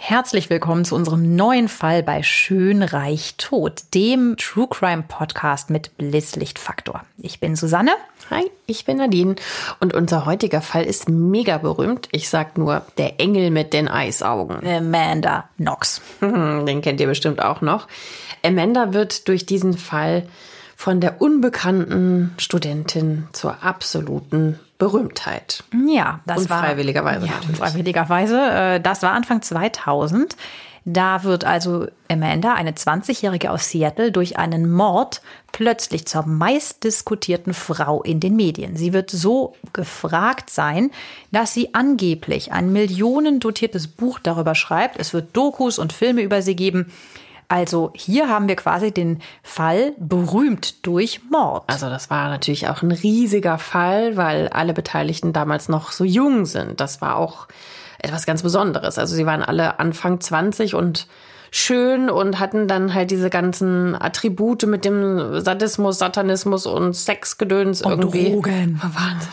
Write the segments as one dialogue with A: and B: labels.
A: Herzlich willkommen zu unserem neuen Fall bei Schön Reich Tod, dem True Crime Podcast mit Blitzlichtfaktor. Ich bin Susanne.
B: Hi, ich bin Nadine und unser heutiger Fall ist mega berühmt. Ich sag nur der Engel mit den Eisaugen.
A: Amanda Knox.
B: Den kennt ihr bestimmt auch noch. Amanda wird durch diesen Fall von der unbekannten Studentin zur absoluten Berühmtheit.
A: Ja, das
B: und
A: war
B: freiwilligerweise.
A: Ja, freiwilligerweise. Äh, das war Anfang 2000. Da wird also Amanda, eine 20-Jährige aus Seattle, durch einen Mord plötzlich zur meistdiskutierten Frau in den Medien. Sie wird so gefragt sein, dass sie angeblich ein millionendotiertes Buch darüber schreibt. Es wird Dokus und Filme über sie geben. Also hier haben wir quasi den Fall berühmt durch Mord.
B: Also das war natürlich auch ein riesiger Fall, weil alle Beteiligten damals noch so jung sind. Das war auch etwas ganz Besonderes. Also sie waren alle Anfang 20 und schön und hatten dann halt diese ganzen Attribute mit dem Sadismus, Satanismus und Sexgedöns
A: und
B: irgendwie.
A: Drogen. Wahnsinn.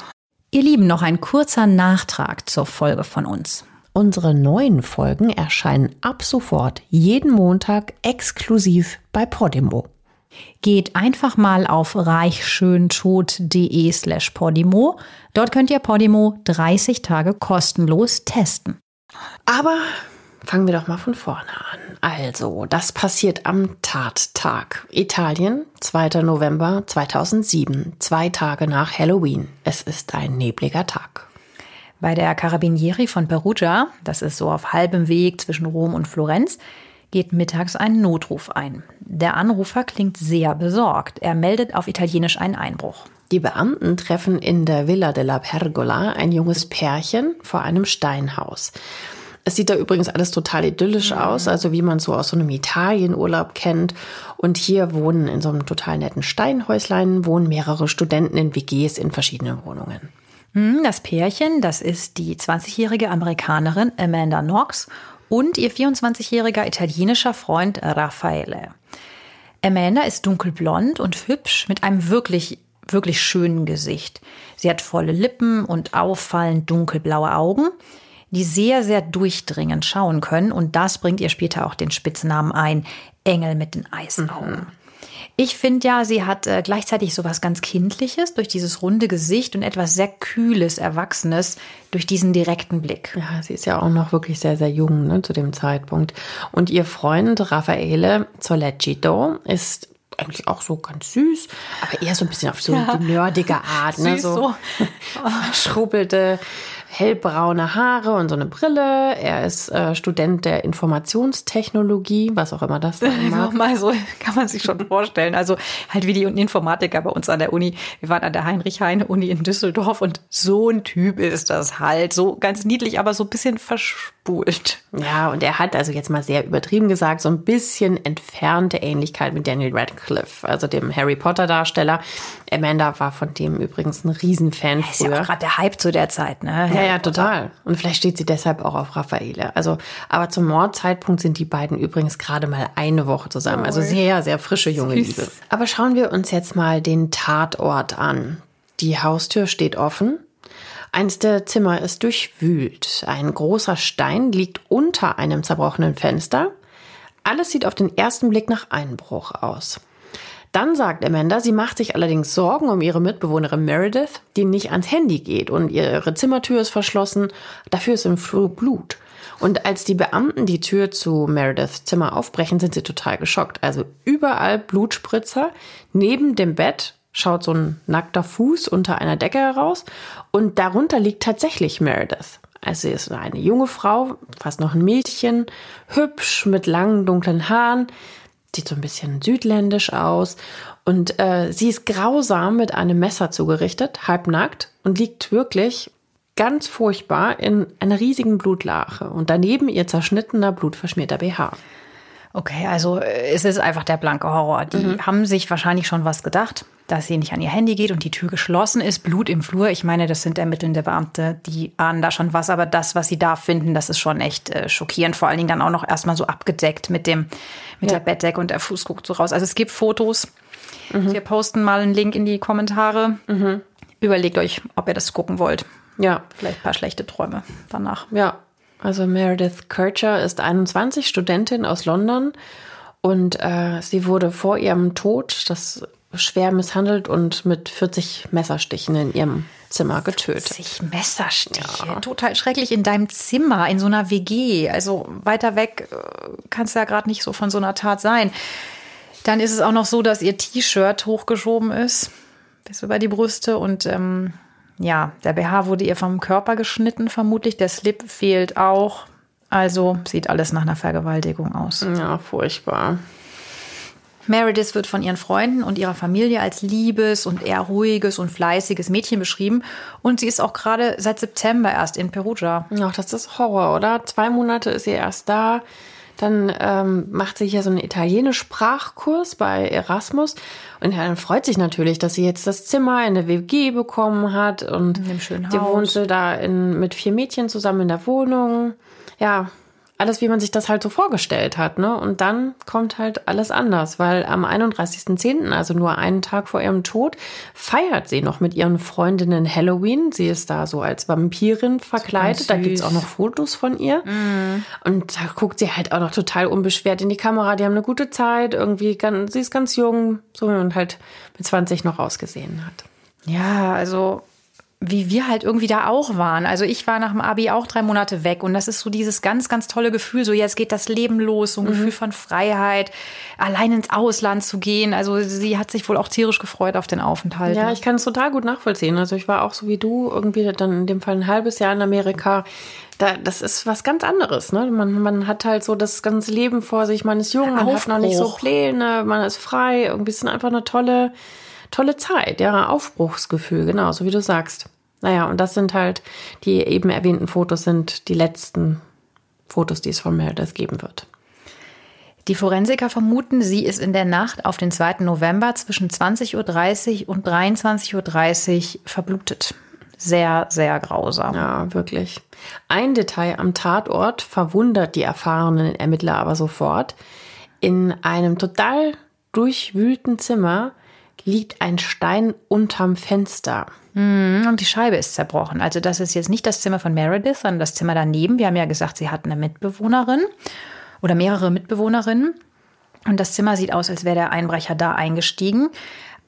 A: Ihr Lieben, noch ein kurzer Nachtrag zur Folge von uns.
B: Unsere neuen Folgen erscheinen ab sofort jeden Montag exklusiv bei Podimo.
A: Geht einfach mal auf reichschöntod.de slash Podimo. Dort könnt ihr Podimo 30 Tage kostenlos testen.
B: Aber fangen wir doch mal von vorne an. Also, das passiert am Tattag. Italien, 2. November 2007, zwei Tage nach Halloween. Es ist ein nebliger Tag.
A: Bei der Carabinieri von Perugia, das ist so auf halbem Weg zwischen Rom und Florenz, geht mittags ein Notruf ein. Der Anrufer klingt sehr besorgt. Er meldet auf Italienisch einen Einbruch.
B: Die Beamten treffen in der Villa della Pergola ein junges Pärchen vor einem Steinhaus. Es sieht da übrigens alles total idyllisch aus, also wie man so aus so einem Italienurlaub kennt. Und hier wohnen in so einem total netten Steinhäuslein, wohnen mehrere Studenten in WGs in verschiedenen Wohnungen.
A: Hm, das Pärchen, das ist die 20-jährige Amerikanerin Amanda Knox und ihr 24-jähriger italienischer Freund Raffaele. Amanda ist dunkelblond und hübsch mit einem wirklich, wirklich schönen Gesicht. Sie hat volle Lippen und auffallend dunkelblaue Augen, die sehr, sehr durchdringend schauen können und das bringt ihr später auch den Spitznamen ein, Engel mit den Eisaugen. Mhm. Ich finde ja, sie hat äh, gleichzeitig so was ganz Kindliches durch dieses runde Gesicht und etwas sehr Kühles, Erwachsenes durch diesen direkten Blick.
B: Ja, sie ist ja auch noch wirklich sehr, sehr jung ne, zu dem Zeitpunkt. Und ihr Freund Raffaele Zolecito ist eigentlich auch so ganz süß, aber eher so ein bisschen auf so ja. die nerdige Art, ne? So, so. schrubbelte hellbraune Haare und so eine Brille. Er ist äh, Student der Informationstechnologie, was auch immer das sein mag.
A: Mal so kann man sich schon vorstellen. Also halt wie die Informatiker bei uns an der Uni. Wir waren an der Heinrich-Heine-Uni in Düsseldorf und so ein Typ ist das halt. So ganz niedlich, aber so ein bisschen verspult.
B: Ja, und er hat also jetzt mal sehr übertrieben gesagt, so ein bisschen entfernte Ähnlichkeit mit Daniel Radcliffe, also dem Harry Potter Darsteller. Amanda war von dem übrigens ein Riesenfan
A: früher. Ist ja auch gerade der Hype zu der Zeit, ne?
B: Ja, ja, total. Und vielleicht steht sie deshalb auch auf Raffaele. Also, aber zum Mordzeitpunkt sind die beiden übrigens gerade mal eine Woche zusammen. Also sehr, sehr frische junge Süß. Liebe. Aber schauen wir uns jetzt mal den Tatort an. Die Haustür steht offen. Eins der Zimmer ist durchwühlt. Ein großer Stein liegt unter einem zerbrochenen Fenster. Alles sieht auf den ersten Blick nach Einbruch aus. Dann sagt Amanda, sie macht sich allerdings Sorgen um ihre Mitbewohnerin Meredith, die nicht ans Handy geht und ihre Zimmertür ist verschlossen. Dafür ist im Flur Blut. Und als die Beamten die Tür zu Merediths Zimmer aufbrechen, sind sie total geschockt. Also überall Blutspritzer. Neben dem Bett schaut so ein nackter Fuß unter einer Decke heraus und darunter liegt tatsächlich Meredith. Also sie ist eine junge Frau, fast noch ein Mädchen, hübsch mit langen dunklen Haaren, sieht so ein bisschen südländisch aus und äh, sie ist grausam mit einem Messer zugerichtet, halbnackt und liegt wirklich ganz furchtbar in einer riesigen Blutlache und daneben ihr zerschnittener, blutverschmierter BH.
A: Okay, also äh, es ist einfach der blanke Horror. Die mhm. haben sich wahrscheinlich schon was gedacht, dass sie nicht an ihr Handy geht und die Tür geschlossen ist, Blut im Flur. Ich meine, das sind ermittelnde Beamte, die ahnen da schon was, aber das, was sie da finden, das ist schon echt äh, schockierend. Vor allen Dingen dann auch noch erstmal so abgedeckt mit dem, mit ja. der Bettdecke und der Fuß guckt so raus. Also es gibt Fotos. Mhm. Wir posten mal einen Link in die Kommentare. Mhm. Überlegt euch, ob ihr das gucken wollt. Ja. Vielleicht ein paar schlechte Träume danach.
B: Ja, also Meredith Kircher ist 21, Studentin aus London und äh, sie wurde vor ihrem Tod, das schwer misshandelt und mit 40 Messerstichen in ihrem Zimmer getötet.
A: 40 Messerstiche, ja. total schrecklich in deinem Zimmer, in so einer WG. Also weiter weg äh, kannst du ja gerade nicht so von so einer Tat sein. Dann ist es auch noch so, dass ihr T-Shirt hochgeschoben ist bis über die Brüste und ähm, ja, der BH wurde ihr vom Körper geschnitten, vermutlich. Der Slip fehlt auch. Also sieht alles nach einer Vergewaltigung aus.
B: Ja, furchtbar.
A: Meredith wird von ihren Freunden und ihrer Familie als liebes und eher ruhiges und fleißiges Mädchen beschrieben. Und sie ist auch gerade seit September erst in Perugia.
B: Ach, das ist Horror, oder? Zwei Monate ist sie erst da. Dann ähm, macht sie hier so einen italienisch-Sprachkurs bei Erasmus. Und ja, dann freut sich natürlich, dass sie jetzt das Zimmer in der WG bekommen hat. Und in dem schönen Haus. die wohnte da in, mit vier Mädchen zusammen in der Wohnung. Ja, alles, wie man sich das halt so vorgestellt hat. Ne? Und dann kommt halt alles anders, weil am 31.10., also nur einen Tag vor ihrem Tod, feiert sie noch mit ihren Freundinnen Halloween. Sie ist da so als Vampirin verkleidet. Da gibt's auch noch Fotos von ihr. Mm. Und da guckt sie halt auch noch total unbeschwert in die Kamera. Die haben eine gute Zeit. Irgendwie, ganz, sie ist ganz jung, so wie man halt mit 20 noch ausgesehen hat.
A: Ja, also wie wir halt irgendwie da auch waren. Also ich war nach dem Abi auch drei Monate weg und das ist so dieses ganz, ganz tolle Gefühl, so jetzt geht das Leben los, so ein mhm. Gefühl von Freiheit, allein ins Ausland zu gehen. Also sie hat sich wohl auch tierisch gefreut auf den Aufenthalt.
B: Ja, ich kann es total gut nachvollziehen. Also ich war auch so wie du irgendwie dann in dem Fall ein halbes Jahr in Amerika. Da, das ist was ganz anderes, ne? Man, man hat halt so das ganze Leben vor sich, man ist jung, man Aufbruch. hat noch nicht so Pläne, man ist frei, irgendwie ist einfach eine tolle, tolle Zeit, ja, Aufbruchsgefühl, genau, so wie du sagst. Naja, und das sind halt, die eben erwähnten Fotos sind die letzten Fotos, die es von Meredith geben wird.
A: Die Forensiker vermuten, sie ist in der Nacht auf den 2. November zwischen 20.30 Uhr und 23.30 Uhr verblutet. Sehr, sehr grausam.
B: Ja, wirklich. Ein Detail am Tatort verwundert die erfahrenen Ermittler aber sofort. In einem total durchwühlten Zimmer liegt ein Stein unterm Fenster.
A: Mhm, und die Scheibe ist zerbrochen. Also das ist jetzt nicht das Zimmer von Meredith, sondern das Zimmer daneben. Wir haben ja gesagt, sie hat eine Mitbewohnerin oder mehrere Mitbewohnerinnen. Und das Zimmer sieht aus, als wäre der Einbrecher da eingestiegen.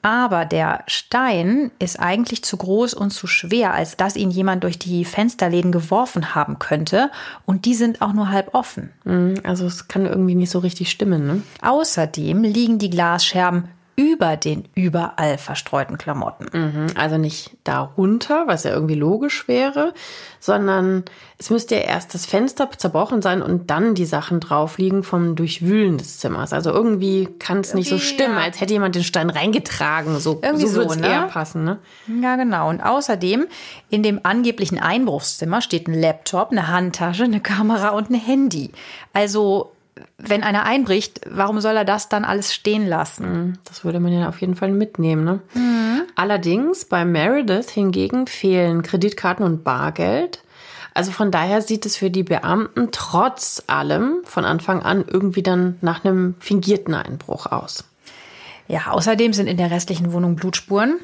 A: Aber der Stein ist eigentlich zu groß und zu schwer, als dass ihn jemand durch die Fensterläden geworfen haben könnte. Und die sind auch nur halb offen.
B: Mhm, also es kann irgendwie nicht so richtig stimmen. Ne?
A: Außerdem liegen die Glasscherben über den überall verstreuten Klamotten.
B: Mhm, also nicht darunter, was ja irgendwie logisch wäre, sondern es müsste ja erst das Fenster zerbrochen sein und dann die Sachen drauf liegen vom Durchwühlen des Zimmers. Also irgendwie kann es nicht so stimmen, ja. als hätte jemand den Stein reingetragen. So, irgendwie so, so ne? eher passen. Ne?
A: Ja, genau. Und außerdem in dem angeblichen Einbruchszimmer steht ein Laptop, eine Handtasche, eine Kamera und ein Handy. Also wenn einer einbricht, warum soll er das dann alles stehen lassen?
B: Mhm. Das würde man ja auf jeden Fall mitnehmen. Ne? Mhm. Allerdings bei Meredith hingegen fehlen Kreditkarten und Bargeld. Also von daher sieht es für die Beamten trotz allem von Anfang an irgendwie dann nach einem fingierten Einbruch aus.
A: Ja, außerdem sind in der restlichen Wohnung Blutspuren.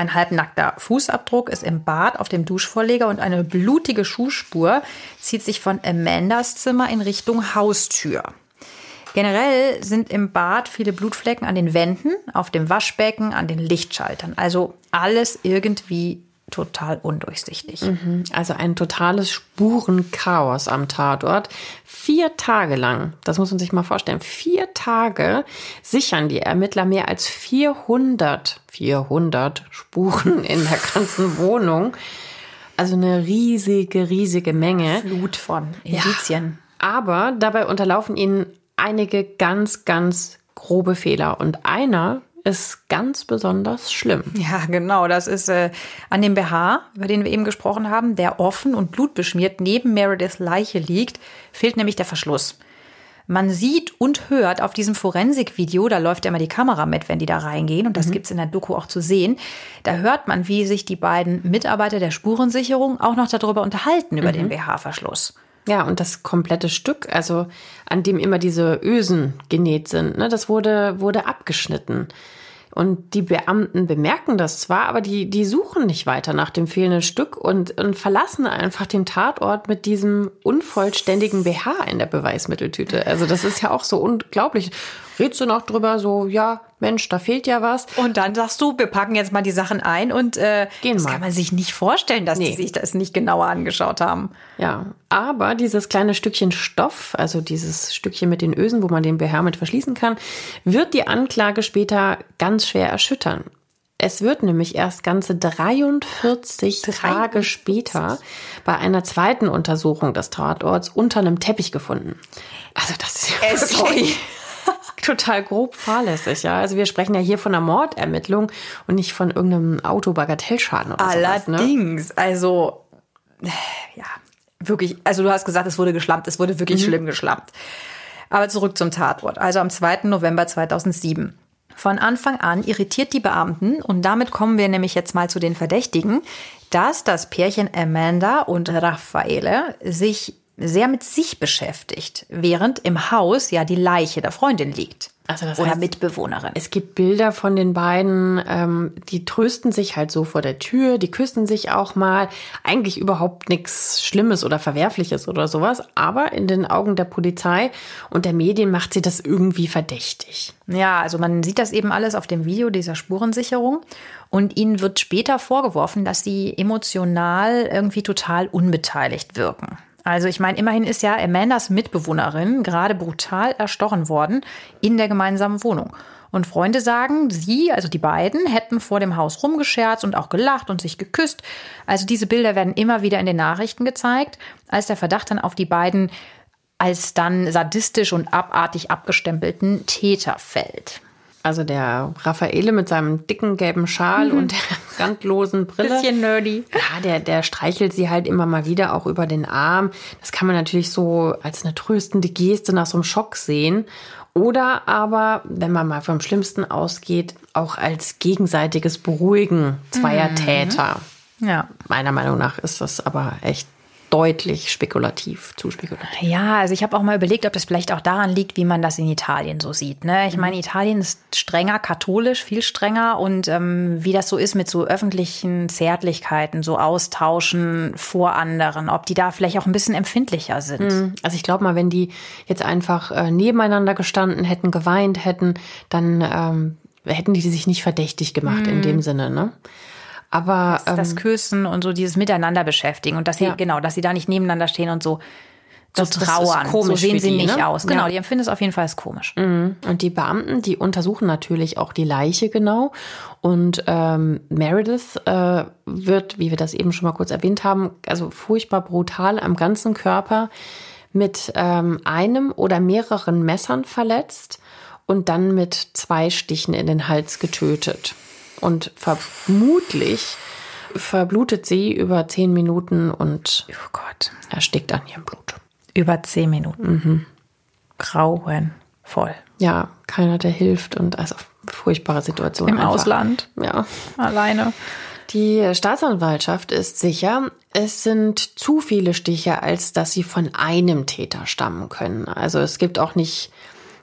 A: Ein halbnackter Fußabdruck ist im Bad auf dem Duschvorleger und eine blutige Schuhspur zieht sich von Amandas Zimmer in Richtung Haustür. Generell sind im Bad viele Blutflecken an den Wänden, auf dem Waschbecken, an den Lichtschaltern. Also alles irgendwie total undurchsichtig.
B: Mhm. Also ein totales Spurenchaos am Tatort. Vier Tage lang, das muss man sich mal vorstellen, vier Tage sichern die Ermittler mehr als 400, 400 Spuren in der ganzen Wohnung. Also eine riesige, riesige Menge.
A: Flut von Indizien.
B: Ja, aber dabei unterlaufen ihnen einige ganz, ganz grobe Fehler. Und einer ist ganz besonders schlimm.
A: Ja, genau. Das ist äh, an dem BH, über den wir eben gesprochen haben, der offen und blutbeschmiert neben Merediths Leiche liegt, fehlt nämlich der Verschluss. Man sieht und hört auf diesem Forensikvideo, da läuft ja immer die Kamera mit, wenn die da reingehen, und das mhm. gibt's in der Doku auch zu sehen. Da hört man, wie sich die beiden Mitarbeiter der Spurensicherung auch noch darüber unterhalten, über mhm. den BH-Verschluss.
B: Ja, und das komplette Stück, also an dem immer diese Ösen genäht sind, ne, das wurde, wurde abgeschnitten. Und die Beamten bemerken das zwar, aber die, die suchen nicht weiter nach dem fehlenden Stück und, und verlassen einfach den Tatort mit diesem unvollständigen BH in der Beweismitteltüte. Also das ist ja auch so unglaublich redst du noch drüber, so, ja, Mensch, da fehlt ja was.
A: Und dann sagst du, wir packen jetzt mal die Sachen ein und äh, Gehen das mal. kann man sich nicht vorstellen, dass nee. die sich das nicht genauer angeschaut haben.
B: Ja, aber dieses kleine Stückchen Stoff, also dieses Stückchen mit den Ösen, wo man den BH mit verschließen kann, wird die Anklage später ganz schwer erschüttern. Es wird nämlich erst ganze 43 Tage später bei einer zweiten Untersuchung des Tatorts unter einem Teppich gefunden.
A: Also das ist ja äh, sorry
B: total grob fahrlässig, ja. Also wir sprechen ja hier von einer Mordermittlung und nicht von irgendeinem Autobagatellschaden oder
A: Allerdings, sowas, ne? Allerdings, also ja, wirklich, also du hast gesagt, es wurde geschlampt, es wurde wirklich mhm. schlimm geschlampt. Aber zurück zum Tatort. Also am 2. November 2007. Von Anfang an irritiert die Beamten, und damit kommen wir nämlich jetzt mal zu den Verdächtigen, dass das Pärchen Amanda und Raffaele sich sehr mit sich beschäftigt, während im Haus ja die Leiche der Freundin liegt. Also das Oder heißt, Mitbewohnerin.
B: Es gibt Bilder von den beiden, ähm, die trösten sich halt so vor der Tür, die küssen sich auch mal. Eigentlich überhaupt nichts Schlimmes oder Verwerfliches oder sowas. Aber in den Augen der Polizei und der Medien macht sie das irgendwie verdächtig.
A: Ja, also man sieht das eben alles auf dem Video dieser Spurensicherung. Und ihnen wird später vorgeworfen, dass sie emotional irgendwie total unbeteiligt wirken. Also ich meine, immerhin ist ja Amandas Mitbewohnerin gerade brutal erstochen worden in der gemeinsamen Wohnung. Und Freunde sagen, sie, also die beiden, hätten vor dem Haus rumgescherzt und auch gelacht und sich geküsst. Also diese Bilder werden immer wieder in den Nachrichten gezeigt, als der Verdacht dann auf die beiden als dann sadistisch und abartig abgestempelten Täter fällt.
B: Also der Raffaele mit seinem dicken gelben Schal mhm. und der randlosen Brille.
A: Bisschen nerdy.
B: Ja, der, der streichelt sie halt immer mal wieder auch über den Arm. Das kann man natürlich so als eine tröstende Geste nach so einem Schock sehen. Oder aber, wenn man mal vom Schlimmsten ausgeht, auch als gegenseitiges Beruhigen zweier mhm. Täter. Ja. Meiner Meinung nach ist das aber echt deutlich spekulativ, zu spekulativ.
A: Ja, also ich habe auch mal überlegt, ob das vielleicht auch daran liegt, wie man das in Italien so sieht. Ne? Ich mhm. meine, Italien ist strenger katholisch, viel strenger und ähm, wie das so ist mit so öffentlichen Zärtlichkeiten, so Austauschen vor anderen, ob die da vielleicht auch ein bisschen empfindlicher sind. Mhm.
B: Also ich glaube mal, wenn die jetzt einfach äh, nebeneinander gestanden hätten, geweint hätten, dann ähm, hätten die sich nicht verdächtig gemacht mhm. in dem Sinne, ne?
A: Aber das, das, ähm, Küssen und so dieses Miteinander beschäftigen und dass sie ja. genau, dass sie da nicht nebeneinander stehen und so so das, trauern. Das so sehen sie die, nicht ne? aus. Genau, ja. die empfinden es auf jeden Fall als komisch.
B: Mhm. Und die Beamten, die untersuchen natürlich auch die Leiche genau. Und ähm, Meredith äh, wird, wie wir das eben schon mal kurz erwähnt haben, also furchtbar brutal am ganzen Körper mit ähm, einem oder mehreren Messern verletzt und dann mit zwei Stichen in den Hals getötet. Und vermutlich verblutet sie über zehn Minuten und oh Gott, erstickt an ihrem Blut.
A: Über zehn Minuten. Mhm. Grauenvoll.
B: Ja, keiner, der hilft und also furchtbare Situation.
A: Im einfach. Ausland. Ja. Alleine.
B: Die Staatsanwaltschaft ist sicher, es sind zu viele Stiche, als dass sie von einem Täter stammen können. Also es gibt auch nicht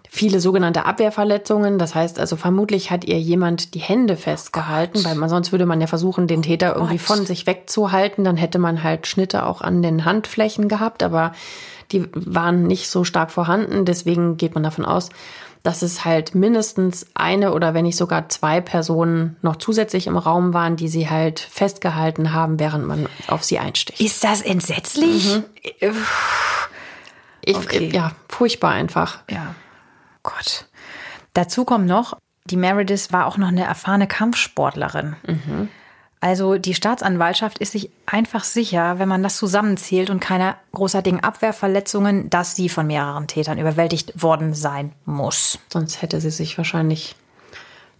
B: viele sogenannte Abwehrverletzungen. Das heißt also, vermutlich hat ihr jemand die Hände festgehalten, oh weil man sonst würde man ja versuchen, den Täter irgendwie von sich wegzuhalten. Dann hätte man halt Schnitte auch an den Handflächen gehabt, aber die waren nicht so stark vorhanden. Deswegen geht man davon aus, dass es halt mindestens eine oder wenn nicht sogar zwei Personen noch zusätzlich im Raum waren, die sie halt festgehalten haben, während man auf sie einsticht.
A: Ist das entsetzlich? Mhm.
B: Ich, okay. Ja, furchtbar einfach.
A: Ja. Gott. Dazu kommt noch, die Meredith war auch noch eine erfahrene Kampfsportlerin. Mhm. Also die Staatsanwaltschaft ist sich einfach sicher, wenn man das zusammenzählt und keine großartigen Abwehrverletzungen, dass sie von mehreren Tätern überwältigt worden sein muss.
B: Sonst hätte sie sich wahrscheinlich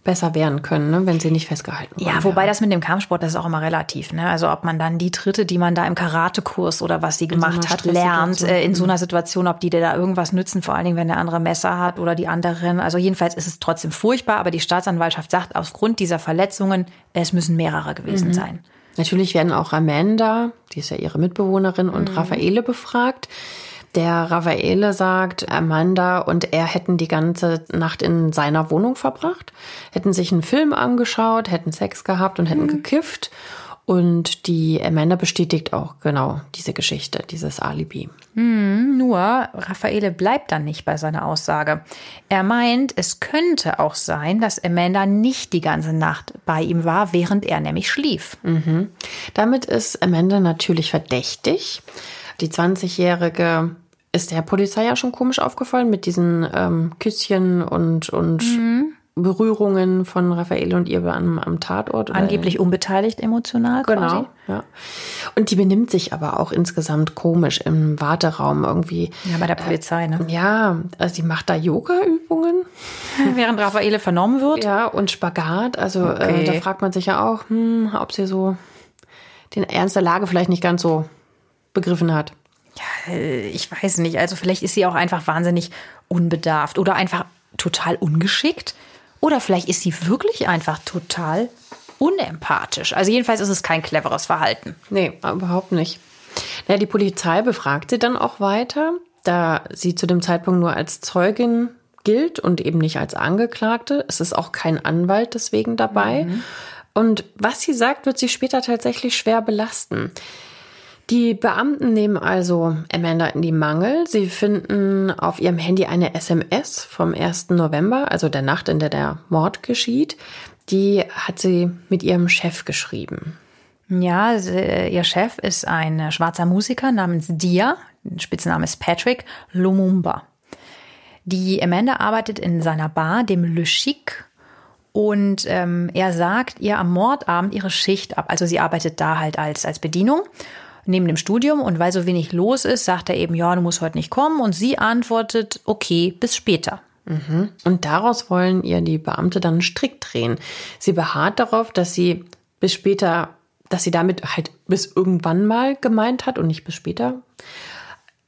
B: besser wehren können, ne, wenn sie nicht festgehalten
A: wurden. Ja, wobei das mit dem Kampfsport, das ist auch immer relativ. Ne? Also ob man dann die Tritte, die man da im Karatekurs oder was sie gemacht so hat, lernt, äh, in so einer Situation, ob die dir da irgendwas nützen, vor allen Dingen, wenn der andere Messer hat oder die anderen. Also jedenfalls ist es trotzdem furchtbar, aber die Staatsanwaltschaft sagt, aufgrund dieser Verletzungen, es müssen mehrere gewesen mhm. sein.
B: Natürlich werden auch Amanda, die ist ja ihre Mitbewohnerin, und mhm. Raffaele befragt. Der Raffaele sagt, Amanda und er hätten die ganze Nacht in seiner Wohnung verbracht, hätten sich einen Film angeschaut, hätten Sex gehabt und hätten mhm. gekifft. Und die Amanda bestätigt auch genau diese Geschichte, dieses Alibi.
A: Hm, nur Raffaele bleibt dann nicht bei seiner Aussage. Er meint, es könnte auch sein, dass Amanda nicht die ganze Nacht bei ihm war, während er nämlich schlief.
B: Mhm. Damit ist Amanda natürlich verdächtig. Die 20-Jährige ist der Polizei ja schon komisch aufgefallen mit diesen ähm, Küsschen und, und mhm. Berührungen von Raffaele und ihr am, am Tatort.
A: Angeblich unbeteiligt emotional.
B: Genau. Quasi. Ja. Und die benimmt sich aber auch insgesamt komisch im Warteraum irgendwie.
A: Ja, bei der Polizei, ne?
B: Äh, ja, also die macht da Yoga-Übungen.
A: Während Raffaele vernommen wird.
B: Ja, und Spagat. Also äh, okay. äh, da fragt man sich ja auch, hm, ob sie so den Ernst der Lage vielleicht nicht ganz so begriffen hat.
A: Ja, äh, ich weiß nicht. Also vielleicht ist sie auch einfach wahnsinnig unbedarft oder einfach total ungeschickt. Oder vielleicht ist sie wirklich einfach total unempathisch. Also jedenfalls ist es kein cleveres Verhalten.
B: Nee, überhaupt nicht. Ja, die Polizei befragt sie dann auch weiter, da sie zu dem Zeitpunkt nur als Zeugin gilt und eben nicht als Angeklagte. Es ist auch kein Anwalt deswegen dabei. Mhm. Und was sie sagt, wird sie später tatsächlich schwer belasten. Die Beamten nehmen also Amanda in die Mangel. Sie finden auf ihrem Handy eine SMS vom 1. November, also der Nacht, in der der Mord geschieht. Die hat sie mit ihrem Chef geschrieben.
A: Ja, ihr Chef ist ein schwarzer Musiker namens Dia. Spitzname ist Patrick Lumumba. Die Amanda arbeitet in seiner Bar, dem Le Chic, und ähm, er sagt ihr am Mordabend ihre Schicht ab. Also sie arbeitet da halt als, als Bedienung neben dem Studium und weil so wenig los ist, sagt er eben, ja, du musst heute nicht kommen und sie antwortet, okay, bis später.
B: Mhm. Und daraus wollen ihr die Beamte dann Strick drehen. Sie beharrt darauf, dass sie bis später, dass sie damit halt bis irgendwann mal gemeint hat und nicht bis später.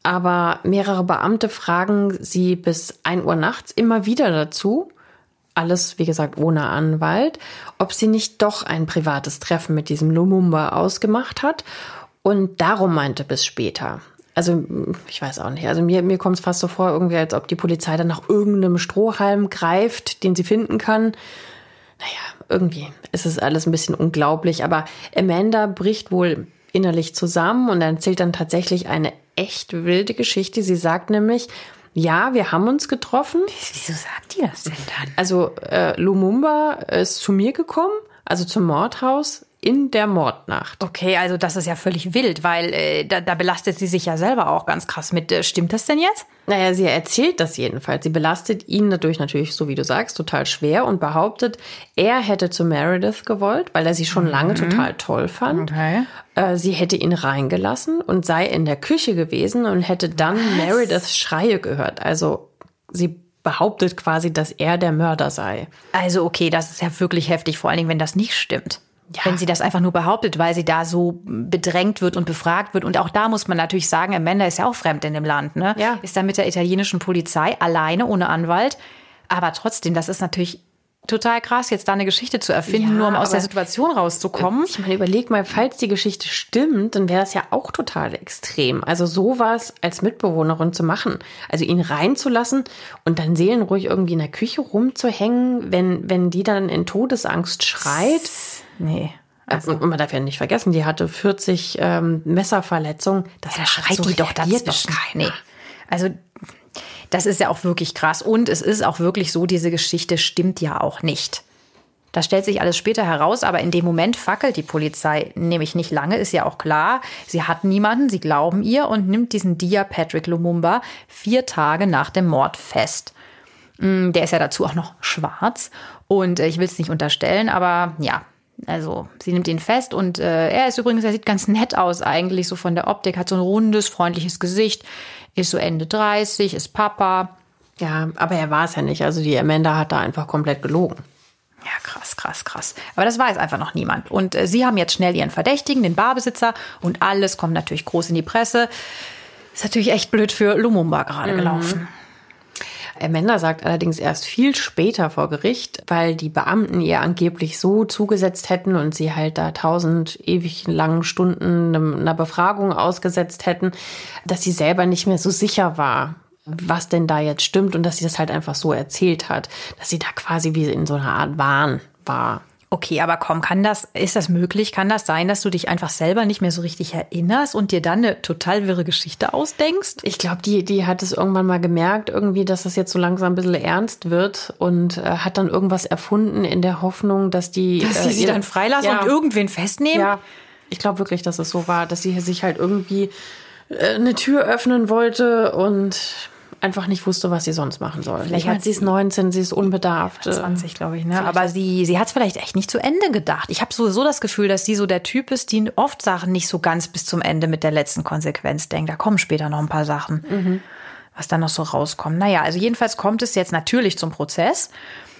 B: Aber mehrere Beamte fragen sie bis 1 Uhr nachts immer wieder dazu, alles, wie gesagt, ohne Anwalt, ob sie nicht doch ein privates Treffen mit diesem Lumumba ausgemacht hat und darum meinte bis später. Also, ich weiß auch nicht. Also mir, mir kommt es fast so vor, irgendwie, als ob die Polizei dann nach irgendeinem Strohhalm greift, den sie finden kann. Naja, irgendwie ist es alles ein bisschen unglaublich. Aber Amanda bricht wohl innerlich zusammen und erzählt dann tatsächlich eine echt wilde Geschichte. Sie sagt nämlich, ja, wir haben uns getroffen.
A: Wieso sagt die das denn dann?
B: Also äh, Lumumba ist zu mir gekommen, also zum Mordhaus in der Mordnacht.
A: Okay, also das ist ja völlig wild, weil äh, da, da belastet sie sich ja selber auch ganz krass mit. Äh, stimmt das denn jetzt?
B: Naja, sie erzählt das jedenfalls. Sie belastet ihn dadurch natürlich, so wie du sagst, total schwer und behauptet, er hätte zu Meredith gewollt, weil er sie schon mhm. lange total toll fand. Okay. Äh, sie hätte ihn reingelassen und sei in der Küche gewesen und hätte dann Was? Merediths Schreie gehört. Also sie behauptet quasi, dass er der Mörder sei.
A: Also okay, das ist ja wirklich heftig, vor allen Dingen, wenn das nicht stimmt. Ja. Wenn sie das einfach nur behauptet, weil sie da so bedrängt wird und befragt wird. Und auch da muss man natürlich sagen, Amanda ist ja auch fremd in dem Land, ne? Ja. Ist da mit der italienischen Polizei alleine, ohne Anwalt. Aber trotzdem, das ist natürlich total krass, jetzt da eine Geschichte zu erfinden, ja, nur um aus der Situation rauszukommen.
B: Ich meine, überleg mal, falls die Geschichte stimmt, dann wäre das ja auch total extrem. Also sowas als Mitbewohnerin zu machen, also ihn reinzulassen und dann seelenruhig irgendwie in der Küche rumzuhängen, wenn, wenn die dann in Todesangst schreit.
A: Nee.
B: Also, und man darf ja nicht vergessen, die hatte 40 ähm, Messerverletzungen.
A: Das ja, schreit so die doch dazwischen. Doch. Nee. Also das ist ja auch wirklich krass. Und es ist auch wirklich so, diese Geschichte stimmt ja auch nicht. Das stellt sich alles später heraus, aber in dem Moment fackelt die Polizei nämlich nicht lange, ist ja auch klar. Sie hat niemanden, sie glauben ihr und nimmt diesen Dia Patrick Lumumba vier Tage nach dem Mord fest. Mm, der ist ja dazu auch noch schwarz und äh, ich will es nicht unterstellen, aber ja, Also sie nimmt ihn fest und äh, er ist übrigens, er sieht ganz nett aus eigentlich, so von der Optik, hat so ein rundes, freundliches Gesicht, ist so Ende 30, ist Papa.
B: Ja, aber er war es ja nicht. Also die Amanda hat da einfach komplett gelogen.
A: Ja, krass, krass, krass. Aber das weiß einfach noch niemand. Und äh, sie haben jetzt schnell ihren Verdächtigen, den Barbesitzer, und alles kommt natürlich groß in die Presse. Ist natürlich echt blöd für Lumumba gerade mhm. gelaufen.
B: Amanda sagt allerdings erst viel später vor Gericht, weil die Beamten ihr angeblich so zugesetzt hätten und sie halt da tausend ewig langen Stunden einer Befragung ausgesetzt hätten, dass sie selber nicht mehr so sicher war, was denn da jetzt stimmt und dass sie das halt einfach so erzählt hat, dass sie da quasi wie in so einer Art Wahn war.
A: Okay, aber komm, kann das, ist das möglich? Kann das sein, dass du dich einfach selber nicht mehr so richtig erinnerst und dir dann eine total wirre Geschichte ausdenkst?
B: Ich glaube, die, die hat es irgendwann mal gemerkt, irgendwie, dass das jetzt so langsam ein bisschen ernst wird und äh, hat dann irgendwas erfunden in der Hoffnung, dass die.
A: Dass sie äh, sie dann freilassen ja. und irgendwen festnehmen? Ja,
B: ich glaube wirklich, dass es so war, dass sie sich halt irgendwie äh, eine Tür öffnen wollte und einfach nicht wusste, was sie sonst machen soll.
A: Vielleicht hat sie es 19, sie ist unbedarft.
B: 20, glaube ich, ne?
A: Aber sie, sie hat es vielleicht echt nicht zu Ende gedacht. Ich habe sowieso das Gefühl, dass sie so der Typ ist, die oft Sachen nicht so ganz bis zum Ende mit der letzten Konsequenz denkt. Da kommen später noch ein paar Sachen, mhm. was dann noch so rauskommt. Naja, also jedenfalls kommt es jetzt natürlich zum Prozess.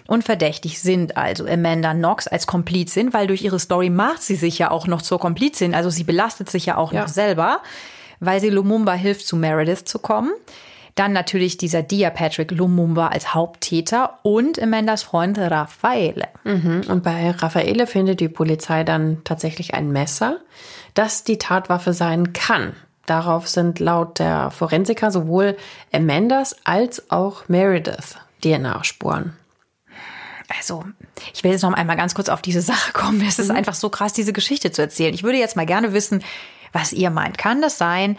A: Und verdächtig sind also Amanda Knox als Komplizin, weil durch ihre Story macht sie sich ja auch noch zur Komplizin. Also sie belastet sich ja auch ja. noch selber, weil sie Lumumba hilft, zu Meredith zu kommen. Dann natürlich dieser Dia Patrick Lumumba als Haupttäter und Amandas Freund Raffaele.
B: Mhm. Und bei Raffaele findet die Polizei dann tatsächlich ein Messer, das die Tatwaffe sein kann. Darauf sind laut der Forensiker sowohl Amandas als auch Meredith DNA-Spuren.
A: Also, ich will jetzt noch einmal ganz kurz auf diese Sache kommen. Es ist mhm. einfach so krass, diese Geschichte zu erzählen. Ich würde jetzt mal gerne wissen, was ihr meint. Kann das sein,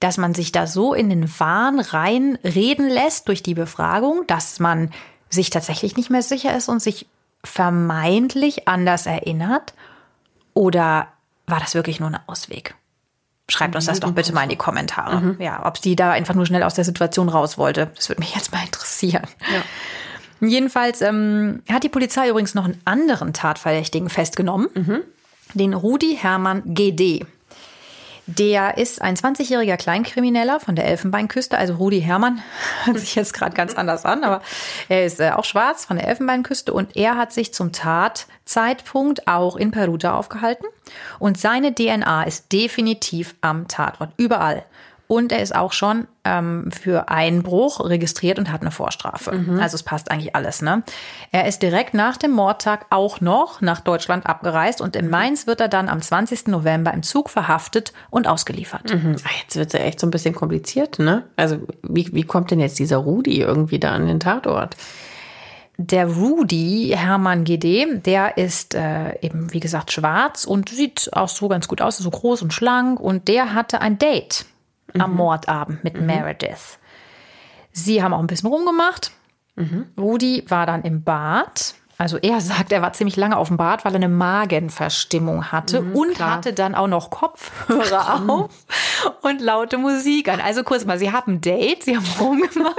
A: dass man sich da so in den Wahn reinreden lässt durch die Befragung, dass man sich tatsächlich nicht mehr sicher ist und sich vermeintlich anders erinnert? Oder war das wirklich nur ein Ausweg? Schreibt uns das doch bitte mal in die Kommentare. Mhm. Ja, ob sie da einfach nur schnell aus der Situation raus wollte. Das würde mich jetzt mal interessieren. Ja. Jedenfalls ähm, hat die Polizei übrigens noch einen anderen Tatverdächtigen festgenommen, mhm. den Rudi Hermann GD. Der ist ein 20-jähriger Kleinkrimineller von der Elfenbeinküste, also Rudi Hermann. Hört sich jetzt gerade ganz anders an, aber er ist äh, auch schwarz von der Elfenbeinküste und er hat sich zum Tatzeitpunkt auch in Peruta aufgehalten. Und seine DNA ist definitiv am Tatort, überall. Und er ist auch schon ähm, für Einbruch registriert und hat eine Vorstrafe. Mhm. Also es passt eigentlich alles. Ne? Er ist direkt nach dem Mordtag auch noch nach Deutschland abgereist und in Mainz wird er dann am 20. November im Zug verhaftet und ausgeliefert.
B: Mhm. Jetzt wird es ja echt so ein bisschen kompliziert. Ne? Also wie, wie kommt denn jetzt dieser Rudi irgendwie da an den Tatort?
A: Der Rudy Hermann GD, der ist äh, eben, wie gesagt, schwarz und sieht auch so ganz gut aus, so groß und schlank. Und der hatte ein Date mhm. am Mordabend mit mhm. Meredith. Sie haben auch ein bisschen rumgemacht. Mhm. Rudi war dann im Bad. Also er sagt, er war ziemlich lange auf dem Bad, weil er eine Magenverstimmung hatte mhm, und klar. hatte dann auch noch Kopfhörer auf und laute Musik an. Also kurz mal, sie haben ein Date, sie haben rumgemacht.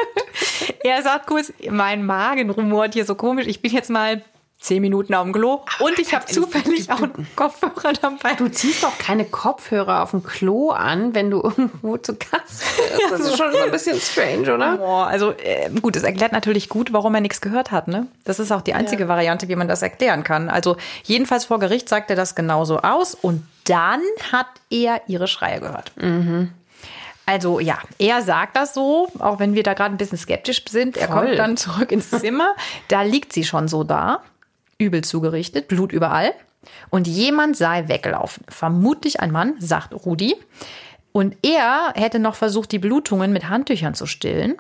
A: er sagt kurz, mein Magen rumort hier so komisch. Ich bin jetzt mal zehn Minuten auf dem Klo Aber und ich habe zufällig auch einen Kopfhörer dabei.
B: Du ziehst doch keine Kopfhörer auf dem Klo an, wenn du irgendwo zu Gast bist. Das ist schon so ein bisschen strange, oder?
A: Oh, also äh, gut, es erklärt natürlich gut, warum er nichts gehört hat. Ne? Das ist auch die einzige ja. Variante, wie man das erklären kann. Also jedenfalls vor Gericht sagt er das genauso aus und dann hat er ihre Schreie gehört. Mhm. Also ja, er sagt das so, auch wenn wir da gerade ein bisschen skeptisch sind. Er Voll. kommt dann zurück ins Zimmer. Da liegt sie schon so da übel zugerichtet, Blut überall. Und jemand sei weggelaufen. Vermutlich ein Mann, sagt Rudi. Und er hätte noch versucht, die Blutungen mit Handtüchern zu stillen.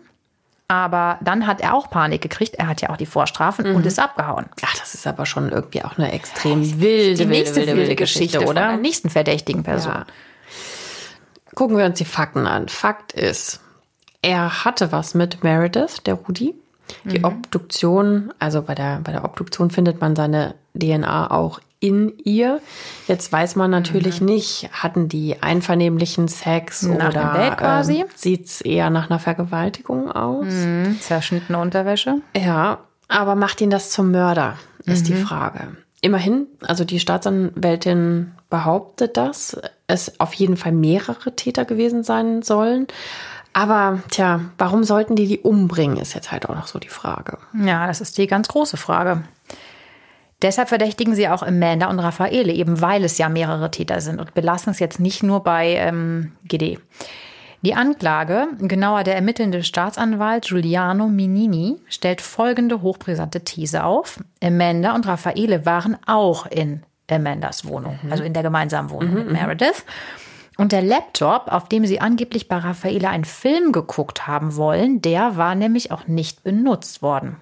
A: Aber dann hat er auch Panik gekriegt. Er hat ja auch die Vorstrafen mhm. und ist abgehauen.
B: Ach, das ist aber schon irgendwie auch eine extrem wilde,
A: die nächste wilde, wilde, wilde Geschichte, Geschichte, oder? Von der
B: nächsten verdächtigen Person. Ja. Gucken wir uns die Fakten an. Fakt ist, er hatte was mit Meredith, der Rudi. Die mhm. Obduktion, also bei der, bei der Obduktion findet man seine DNA auch in ihr. Jetzt weiß man natürlich mhm. nicht, hatten die einvernehmlichen Sex nach oder
A: Date quasi?
B: Ähm, sieht es eher nach einer Vergewaltigung aus. Mhm.
A: Zerschnittene Unterwäsche.
B: Ja, aber macht ihn das zum Mörder, ist die mhm. Frage. immerhin, also die Staatsanwältin behauptet das, es auf jeden Fall mehrere Täter gewesen sein sollen. Aber tja, warum sollten die die umbringen, ist jetzt halt auch noch so die Frage.
A: Ja, das ist die ganz große Frage. Deshalb verdächtigen sie auch Amanda und Raffaele, eben weil es ja mehrere Täter sind und belassen es jetzt nicht nur bei ähm, GD. Die Anklage, genauer der ermittelnde Staatsanwalt Giuliano Minini, stellt folgende hochbrisante These auf. Amanda und Raffaele waren auch in Amandas Wohnung, mhm. also in der gemeinsamen Wohnung mhm. mit mhm. Und der Laptop, auf dem sie angeblich bei Raffaele einen Film geguckt haben wollen, der war nämlich auch nicht benutzt worden.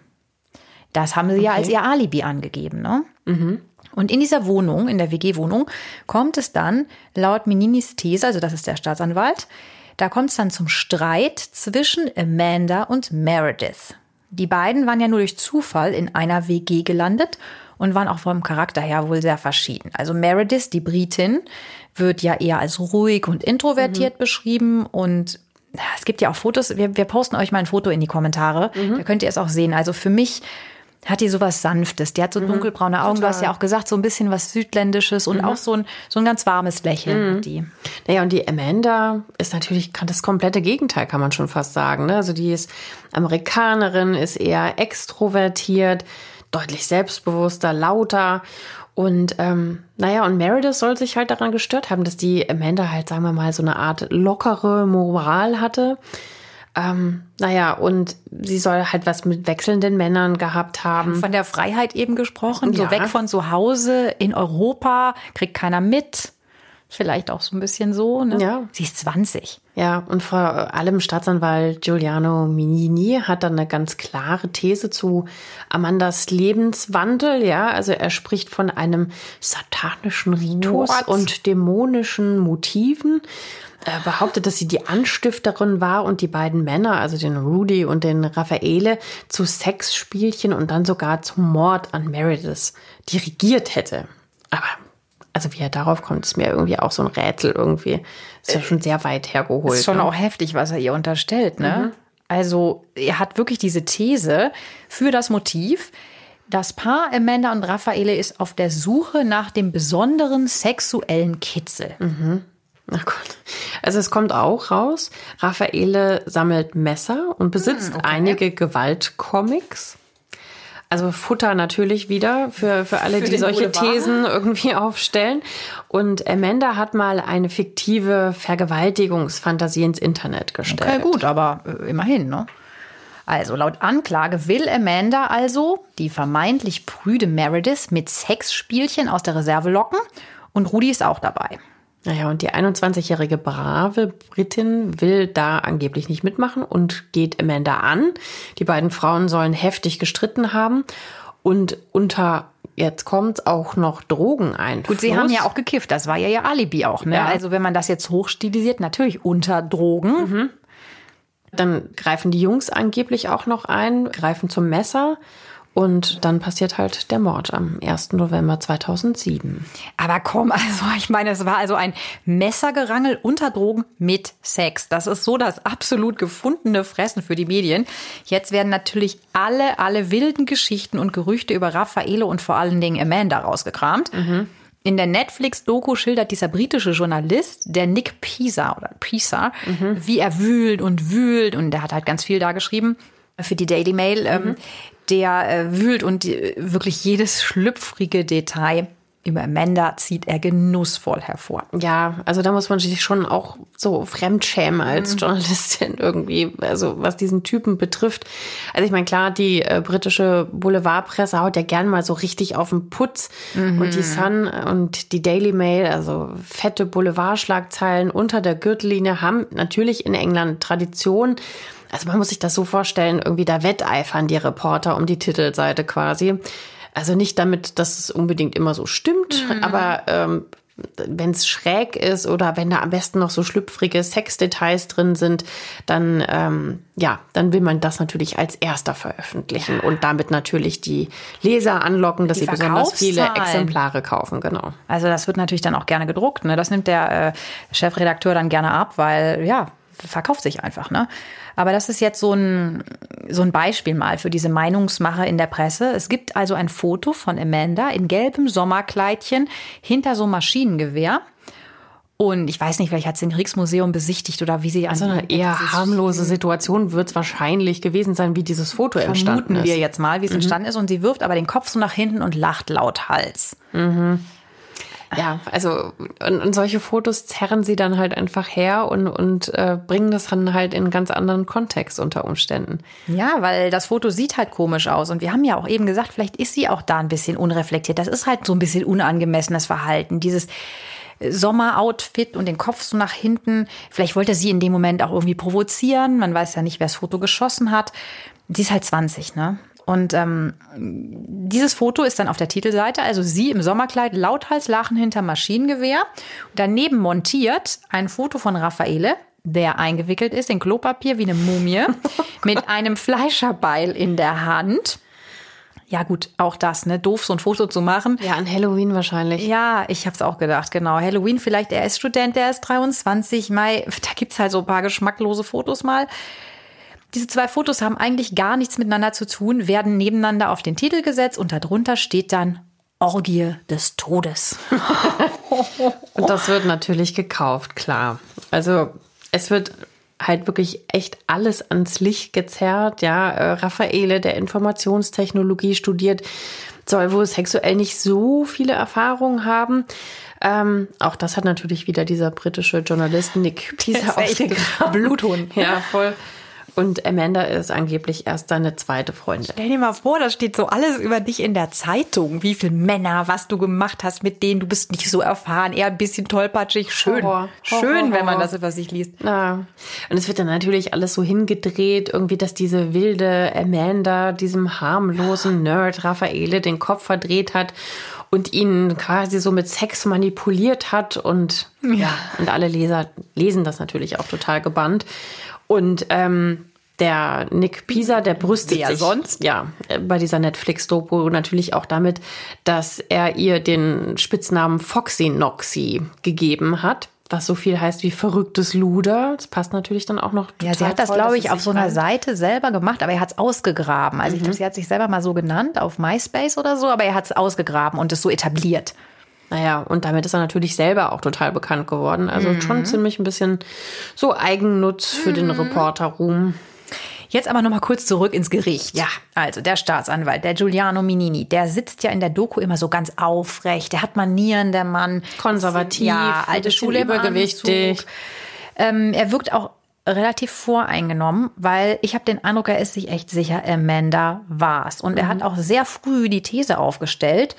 A: Das haben sie okay. ja als ihr Alibi angegeben. Ne? Mhm. Und in dieser Wohnung, in der WG-Wohnung, kommt es dann laut Mininis These, also das ist der Staatsanwalt, da kommt es dann zum Streit zwischen Amanda und Meredith. Die beiden waren ja nur durch Zufall in einer WG gelandet und waren auch vom Charakter her wohl sehr verschieden. Also Meredith, die Britin, wird ja eher als ruhig und introvertiert mhm. beschrieben und es gibt ja auch Fotos, wir, wir posten euch mal ein Foto in die Kommentare, mhm. da könnt ihr es auch sehen. Also für mich hat die sowas Sanftes. Die hat so mhm. dunkelbraune Augen. Total. Du hast ja auch gesagt, so ein bisschen was Südländisches und mhm. auch so ein, so ein ganz warmes Lächeln. Mhm. Die.
B: Naja, und die Amanda ist natürlich das komplette Gegenteil, kann man schon fast sagen. Ne? Also die ist Amerikanerin, ist eher extrovertiert, deutlich selbstbewusster, lauter. Und ähm, naja, und Meredith soll sich halt daran gestört haben, dass die Amanda halt, sagen wir mal, so eine Art lockere Moral hatte. Ähm, naja, und sie soll halt was mit wechselnden Männern gehabt haben.
A: Von der Freiheit eben gesprochen, ja. so weg von zu Hause in Europa, kriegt keiner mit. Vielleicht auch so ein bisschen so, ne?
B: Ja.
A: Sie ist 20.
B: Ja, und vor allem Staatsanwalt Giuliano Minini hat dann eine ganz klare These zu Amandas Lebenswandel, ja. Also er spricht von einem satanischen Ritus What? und dämonischen Motiven äh, behauptet, dass sie die Anstifterin war und die beiden Männer, also den Rudy und den Raffaele, zu Sexspielchen und dann sogar zum Mord an Meredith dirigiert hätte. Aber also wie er darauf kommt, ist mir irgendwie auch so ein Rätsel irgendwie. Ist ja schon sehr weit hergeholt.
A: Ist schon ne? auch heftig, was er ihr unterstellt, ne? Mhm. Also er hat wirklich diese These für das Motiv. Das Paar Amanda und Raffaele ist auf der Suche nach dem besonderen sexuellen Kitzel.
B: Mhm. Ach Gott. Also es kommt auch raus, Raffaele sammelt Messer und besitzt hm, okay. einige Gewaltcomics. Also Futter natürlich wieder für, für alle, für die solche Boulevard. Thesen irgendwie aufstellen. Und Amanda hat mal eine fiktive Vergewaltigungsfantasie ins Internet gestellt.
A: Okay, gut, aber äh, immerhin, ne? Also laut Anklage will Amanda also die vermeintlich prüde Meredith mit Sexspielchen aus der Reserve locken und Rudi ist auch dabei.
B: Naja, und die 21-jährige brave Britin will da angeblich nicht mitmachen und geht Amanda an. Die beiden Frauen sollen heftig gestritten haben und unter jetzt kommt auch noch Drogen ein.
A: Gut, sie haben ja auch gekifft, das war ja ihr Alibi auch, ne? Ja. Also wenn man das jetzt hochstilisiert, natürlich unter Drogen. Mhm.
B: Dann greifen die Jungs angeblich auch noch ein, greifen zum Messer und dann passiert halt der Mord am 1. November 2007.
A: Aber komm, also ich meine, es war also ein Messergerangel unter Drogen mit Sex. Das ist so das absolut gefundene Fressen für die Medien. Jetzt werden natürlich alle, alle wilden Geschichten und Gerüchte über Raffaele und vor allen Dingen Amanda rausgekramt. Mhm. In der Netflix-Doku schildert dieser britische Journalist, der Nick Pisa oder Pisa, mhm. wie er wühlt und wühlt und der hat halt ganz viel da geschrieben für die Daily Mail. Ähm, mhm der äh, wühlt und die, wirklich jedes schlüpfrige Detail über Amanda zieht er genussvoll hervor.
B: Ja, also da muss man sich schon auch so fremdschämen als mhm. Journalistin irgendwie, also was diesen Typen betrifft. Also ich meine, klar, die äh, britische Boulevardpresse haut ja gern mal so richtig auf den Putz mhm. und die Sun und die Daily Mail, also fette Boulevardschlagzeilen unter der Gürtellinie haben natürlich in England Tradition. Also man muss sich das so vorstellen, irgendwie da wetteifern die Reporter um die Titelseite quasi. Also nicht damit, dass es unbedingt immer so stimmt, mhm. aber ähm, wenn es schräg ist oder wenn da am besten noch so schlüpfrige Sexdetails drin sind, dann ähm, ja, dann will man das natürlich als erster veröffentlichen ja. und damit natürlich die Leser anlocken, dass die sie besonders viele Exemplare kaufen, genau.
A: Also das wird natürlich dann auch gerne gedruckt, ne? Das nimmt der äh, Chefredakteur dann gerne ab, weil ja, verkauft sich einfach, ne? Aber das ist jetzt so ein, so ein Beispiel mal für diese Meinungsmache in der Presse. Es gibt also ein Foto von Amanda in gelbem Sommerkleidchen hinter so einem Maschinengewehr. Und ich weiß nicht, vielleicht hat sie ein Kriegsmuseum besichtigt oder wie sie
B: an. So eine eher harmlose Situation wird es wahrscheinlich gewesen sein, wie dieses Foto
A: Vermuten
B: entstanden ist.
A: wir jetzt mal, wie es mhm. entstanden ist. Und sie wirft aber den Kopf so nach hinten und lacht lauthals. Mhm.
B: Ja, also und, und, solche Fotos zerren sie dann halt einfach her und, und äh, bringen das dann halt in einen ganz anderen Kontext unter Umständen.
A: Ja, weil das Foto sieht halt komisch aus. Und wir haben ja auch eben gesagt, vielleicht ist sie auch da ein bisschen unreflektiert. Das ist halt so ein bisschen unangemessenes Verhalten. Dieses Sommeroutfit und den Kopf so nach hinten. Vielleicht wollte sie in dem Moment auch irgendwie provozieren. Man weiß ja nicht, wer das Foto geschossen hat. Sie ist halt 20, ne? Und ähm, dieses Foto ist dann auf der Titelseite, also sie im Sommerkleid, lauthals lachen hinter Maschinengewehr. Daneben montiert ein Foto von Raffaele, der eingewickelt ist in Klopapier wie eine Mumie, oh mit einem Fleischerbeil in der Hand. Ja gut, auch das, ne? Doof, so ein Foto zu machen.
B: Ja, an Halloween wahrscheinlich.
A: Ja, ich hab's auch gedacht, genau. Halloween vielleicht, er ist Student, der ist 23, Mai, da gibt's halt so ein paar geschmacklose Fotos mal. Diese zwei Fotos haben eigentlich gar nichts miteinander zu tun, werden nebeneinander auf den Titel gesetzt und darunter steht dann Orgie des Todes.
B: und das wird natürlich gekauft, klar. Also es wird halt wirklich echt alles ans Licht gezerrt. Ja, äh, Raffaele, der Informationstechnologie studiert, soll wohl sexuell nicht so viele Erfahrungen haben. Ähm, auch das hat natürlich wieder dieser britische Journalist Nick Pisa ausgegraben.
A: Bluthund.
B: Ja, voll. Und Amanda ist angeblich erst seine zweite Freundin.
A: Stell dir mal vor, da steht so alles über dich in der Zeitung. Wie viele Männer, was du gemacht hast mit denen. Du bist nicht so erfahren, eher ein bisschen tollpatschig. Schön. Horror. Schön, Horror. wenn man das über sich liest.
B: Ja. Und es wird dann natürlich alles so hingedreht, irgendwie, dass diese wilde Amanda diesem harmlosen Nerd Raffaele den Kopf verdreht hat und ihn quasi so mit Sex manipuliert hat und ja, und alle Leser lesen das natürlich auch total gebannt. Und ähm, der Nick Pisa, der brüstet sich
A: sonst?
B: Ja, bei dieser Netflix-Doku natürlich auch damit, dass er ihr den Spitznamen Foxy Noxy gegeben hat. Was so viel heißt wie verrücktes Luder. Das passt natürlich dann auch noch.
A: Ja, sie hat das, glaube ich, auf so einer Seite selber gemacht, aber er hat es ausgegraben. Also mhm. ich glaube, sie hat sich selber mal so genannt auf MySpace oder so, aber er hat es ausgegraben und es so etabliert.
B: Naja, und damit ist er natürlich selber auch total bekannt geworden. Also mhm. schon ziemlich ein bisschen so Eigennutz für mhm. den Reporterruhm.
A: Jetzt aber noch mal kurz zurück ins Gericht. Ja, also der Staatsanwalt, der Giuliano Minini, der sitzt ja in der Doku immer so ganz aufrecht. Der hat Manieren, der Mann.
B: Konservativ,
A: ja, alte Schule übergewichtig. Ähm, er wirkt auch relativ voreingenommen, weil ich habe den Eindruck, er ist sich echt sicher, Amanda war's. Und mhm. er hat auch sehr früh die These aufgestellt,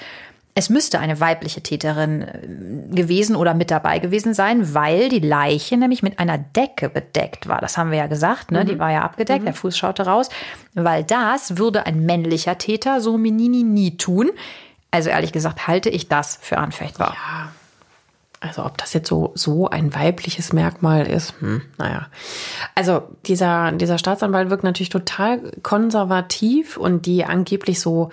A: es müsste eine weibliche Täterin äh, gewesen oder mit dabei gewesen sein, weil die Leiche nämlich mit einer Decke bedeckt war. Das haben wir ja gesagt, ne? Mhm. Die war ja abgedeckt, mhm. der Fuß schaute raus. Weil das würde ein männlicher Täter, so Menini, nie tun. Also ehrlich gesagt halte ich das für anfechtbar.
B: Ja. Also ob das jetzt so, so ein weibliches Merkmal ist, hm, naja. Also dieser, dieser Staatsanwalt wirkt natürlich total konservativ und die angeblich so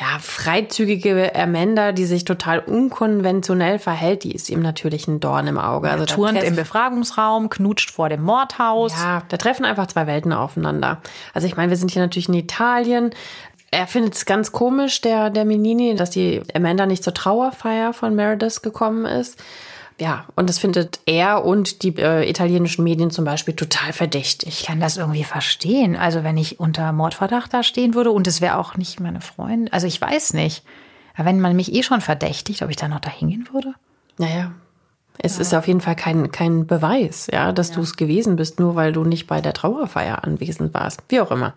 B: ja, freizügige Amanda, die sich total unkonventionell verhält, die ist ihm natürlich ein Dorn im Auge.
A: Also turnt im Befragungsraum, knutscht vor dem Mordhaus.
B: Ja, da treffen einfach zwei Welten aufeinander. Also ich meine, wir sind hier natürlich in Italien. Er findet es ganz komisch, der, der Menini, dass die Amanda nicht zur Trauerfeier von Meredith gekommen ist. Ja, und das findet er und die äh, italienischen Medien zum Beispiel total verdächtig.
A: Ich kann das irgendwie verstehen. Also wenn ich unter Mordverdacht da stehen würde und es wäre auch nicht meine Freundin, also ich weiß nicht. Aber wenn man mich eh schon verdächtigt, ob ich da noch da hingehen würde?
B: Naja, es ja. ist auf jeden Fall kein, kein Beweis, ja, dass ja. du es gewesen bist, nur weil du nicht bei der Trauerfeier anwesend warst. Wie auch immer.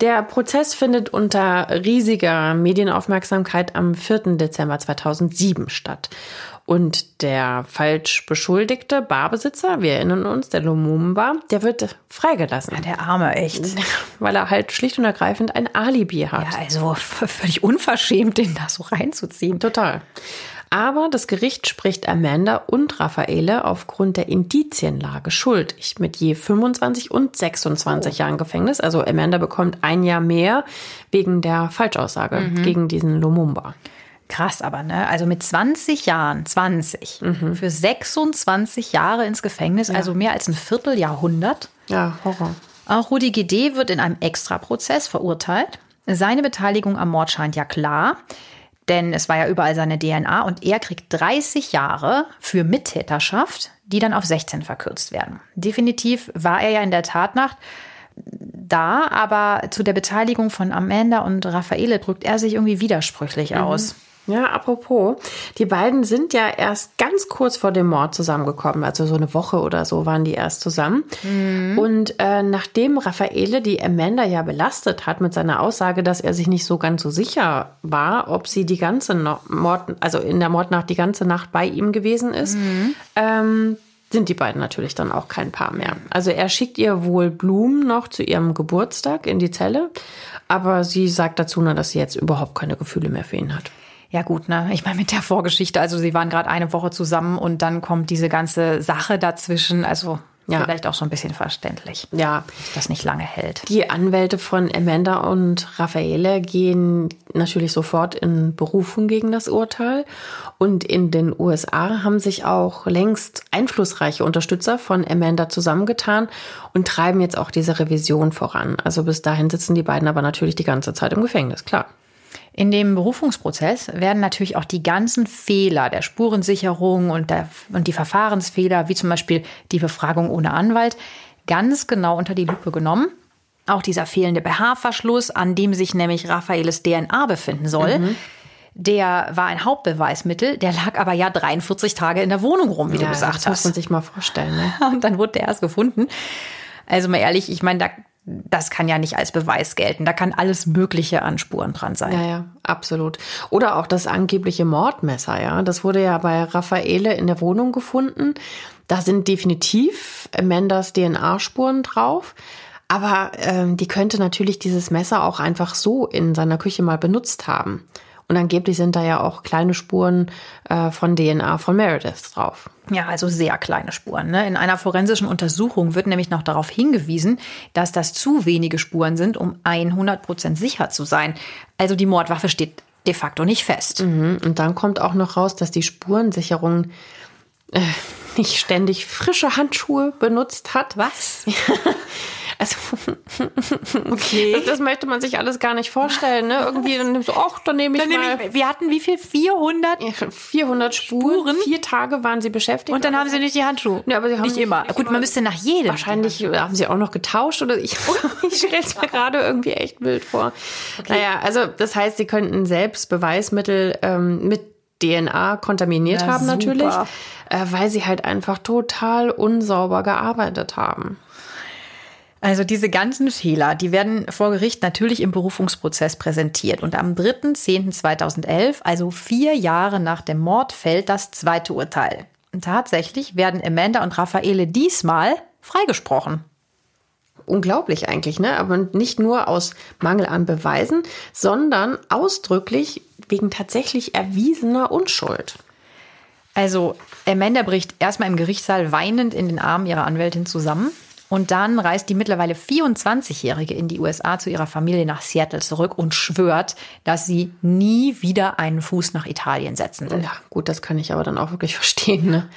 B: Der Prozess findet unter riesiger Medienaufmerksamkeit am 4. Dezember 2007 statt. Und der falsch beschuldigte Barbesitzer, wir erinnern uns, der Lumumba, der wird freigelassen.
A: Ja, der Arme, echt.
B: Weil er halt schlicht und ergreifend ein Alibi hat.
A: Ja, also völlig unverschämt, den da so reinzuziehen.
B: Total. Aber das Gericht spricht Amanda und Raffaele aufgrund der Indizienlage schuldig mit je 25 und 26 oh. Jahren Gefängnis. Also Amanda bekommt ein Jahr mehr wegen der Falschaussage mhm. gegen diesen Lumumba.
A: Krass aber, ne? Also mit 20 Jahren, 20, mhm. für 26 Jahre ins Gefängnis, ja. also mehr als ein Vierteljahrhundert.
B: Ja, Horror.
A: Auch Rudi GD wird in einem Extraprozess verurteilt. Seine Beteiligung am Mord scheint ja klar, denn es war ja überall seine DNA und er kriegt 30 Jahre für Mittäterschaft, die dann auf 16 verkürzt werden. Definitiv war er ja in der Tatnacht da, aber zu der Beteiligung von Amanda und Raffaele drückt er sich irgendwie widersprüchlich mhm.
B: Ja, apropos, die beiden sind ja erst ganz kurz vor dem Mord zusammengekommen, also so eine Woche oder so waren die erst zusammen. Mhm. Und äh, nachdem Raffaele die Amanda ja belastet hat mit seiner Aussage, dass er sich nicht so ganz so sicher war, ob sie die ganze no Mord, also in der Mordnacht die ganze Nacht bei ihm gewesen ist, mhm. ähm, sind die beiden natürlich dann auch kein Paar mehr. Also er schickt ihr wohl Blumen noch zu ihrem Geburtstag in die Zelle, aber sie sagt dazu nur, dass sie jetzt überhaupt keine Gefühle mehr für ihn hat.
A: Ja gut, ne? Ich meine mit der Vorgeschichte, also sie waren gerade eine Woche zusammen und dann kommt diese ganze Sache dazwischen. Also ja. Vielleicht auch so ein bisschen verständlich.
B: Ja.
A: Dass das nicht lange hält.
B: Die Anwälte von Amanda und Raffaele gehen natürlich sofort in Berufung gegen das Urteil. Und in den USA haben sich auch längst einflussreiche Unterstützer von Amanda zusammengetan und treiben jetzt auch diese Revision voran. Also bis dahin sitzen die beiden aber natürlich die ganze Zeit im Gefängnis, klar.
A: In dem Berufungsprozess werden natürlich auch die ganzen Fehler der Spurensicherung und, der, und die Verfahrensfehler, wie zum Beispiel die Befragung ohne Anwalt, ganz genau unter die Lupe genommen. Auch dieser fehlende BH-Verschluss, an dem sich nämlich Raffaeles DNA befinden soll. Mhm. Der war ein Hauptbeweismittel, der lag aber ja 43 Tage in der Wohnung rum, wie ja, du gesagt das hast. Das
B: muss man sich mal vorstellen. Ne?
A: Und dann wurde der erst gefunden. Also mal ehrlich, ich meine, da das kann ja nicht als Beweis gelten. Da kann alles Mögliche an Spuren dran sein.
B: Ja, ja, absolut. Oder auch das angebliche Mordmesser, ja. Das wurde ja bei Raffaele in der Wohnung gefunden. Da sind definitiv Amandas DNA-Spuren drauf. Aber ähm, die könnte natürlich dieses Messer auch einfach so in seiner Küche mal benutzt haben. Und angeblich sind da ja auch kleine Spuren äh, von DNA von Meredith drauf.
A: Ja, also sehr kleine Spuren. Ne? In einer forensischen Untersuchung wird nämlich noch darauf hingewiesen, dass das zu wenige Spuren sind, um 100 Prozent sicher zu sein. Also die Mordwaffe steht de facto nicht fest.
B: Mhm. Und dann kommt auch noch raus, dass die Spurensicherung äh, nicht ständig frische Handschuhe benutzt hat.
A: Was?
B: Also, okay. Das, das, möchte man sich alles gar nicht vorstellen. Ne? Irgendwie dann nimmst du, ach, dann nehme ich dann mal.
A: Nehm ich, wir hatten wie viel? 400?
B: 400 Spuren.
A: Vier Tage waren sie beschäftigt.
B: Und dann haben sie nicht die Handschuhe.
A: Ja, aber sie haben
B: nicht immer.
A: Nicht Gut, man müsste nach jedem.
B: Wahrscheinlich haben sie auch noch getauscht oder ich, ich stelle es mir gerade irgendwie echt wild vor. Okay. Naja, also das heißt, sie könnten selbst Beweismittel ähm, mit DNA kontaminiert ja, haben super. natürlich, äh, weil sie halt einfach total unsauber gearbeitet haben.
A: Also diese ganzen Fehler, die werden vor Gericht natürlich im Berufungsprozess präsentiert. Und am 3.10.2011, also vier Jahre nach dem Mord, fällt das zweite Urteil. Und tatsächlich werden Amanda und Raffaele diesmal freigesprochen.
B: Unglaublich eigentlich, ne? Aber nicht nur aus Mangel an Beweisen, sondern ausdrücklich wegen tatsächlich erwiesener Unschuld.
A: Also Amanda bricht erstmal im Gerichtssaal weinend in den Armen ihrer Anwältin zusammen. Und dann reist die mittlerweile 24-Jährige in die USA zu ihrer Familie nach Seattle zurück und schwört, dass sie nie wieder einen Fuß nach Italien setzen will.
B: Ja, gut, das kann ich aber dann auch wirklich verstehen. Ne?